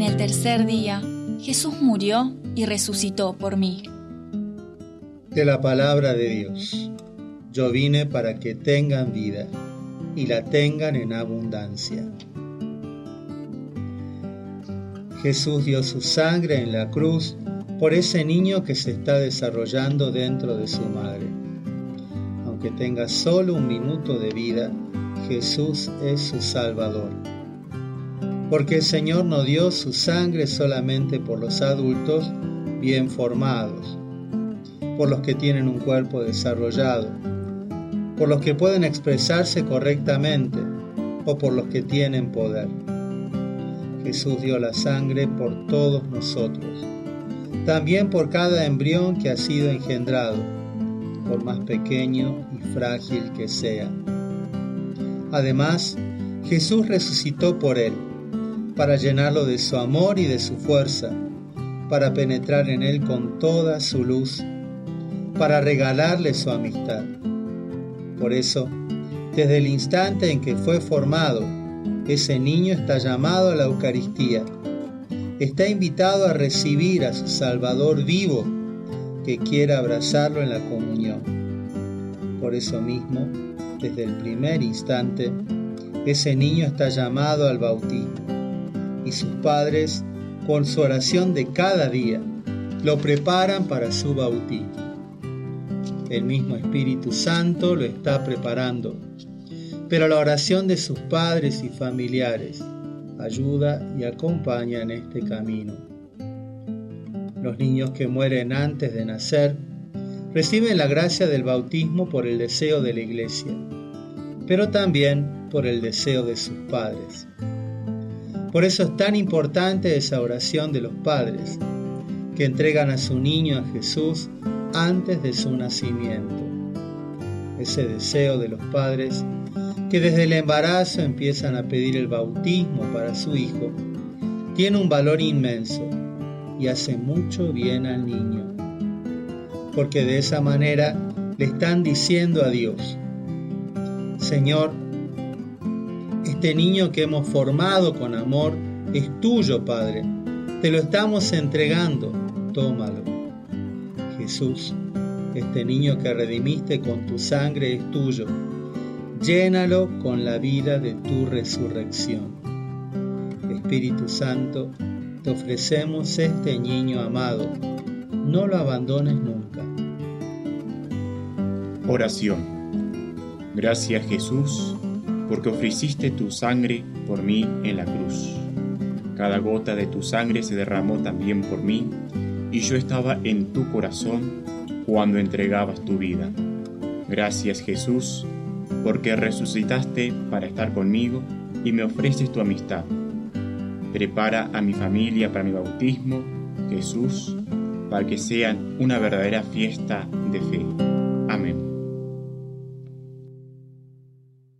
En el tercer día, Jesús murió y resucitó por mí. De la palabra de Dios. Yo vine para que tengan vida y la tengan en abundancia. Jesús dio su sangre en la cruz por ese niño que se está desarrollando dentro de su madre. Aunque tenga solo un minuto de vida, Jesús es su Salvador. Porque el Señor no dio su sangre solamente por los adultos bien formados, por los que tienen un cuerpo desarrollado, por los que pueden expresarse correctamente o por los que tienen poder. Jesús dio la sangre por todos nosotros, también por cada embrión que ha sido engendrado, por más pequeño y frágil que sea. Además, Jesús resucitó por él, para llenarlo de su amor y de su fuerza, para penetrar en él con toda su luz, para regalarle su amistad. Por eso, desde el instante en que fue formado, ese niño está llamado a la Eucaristía. Está invitado a recibir a su Salvador vivo que quiera abrazarlo en la comunión. Por eso mismo, desde el primer instante, ese niño está llamado al bautismo y sus padres, con su oración de cada día, lo preparan para su bautismo. El mismo Espíritu Santo lo está preparando, pero la oración de sus padres y familiares ayuda y acompaña en este camino. Los niños que mueren antes de nacer reciben la gracia del bautismo por el deseo de la iglesia, pero también por el deseo de sus padres. Por eso es tan importante esa oración de los padres, que entregan a su niño a Jesús antes de su nacimiento. Ese deseo de los padres que desde el embarazo empiezan a pedir el bautismo para su hijo, tiene un valor inmenso y hace mucho bien al niño. Porque de esa manera le están diciendo a Dios, Señor, este niño que hemos formado con amor es tuyo, Padre. Te lo estamos entregando. Tómalo. Jesús, este niño que redimiste con tu sangre es tuyo. Llénalo con la vida de tu resurrección. Espíritu Santo, te ofrecemos este niño amado. No lo abandones nunca. Oración. Gracias Jesús porque ofreciste tu sangre por mí en la cruz. Cada gota de tu sangre se derramó también por mí, y yo estaba en tu corazón cuando entregabas tu vida. Gracias Jesús, porque resucitaste para estar conmigo y me ofreces tu amistad. Prepara a mi familia para mi bautismo, Jesús, para que sean una verdadera fiesta de fe.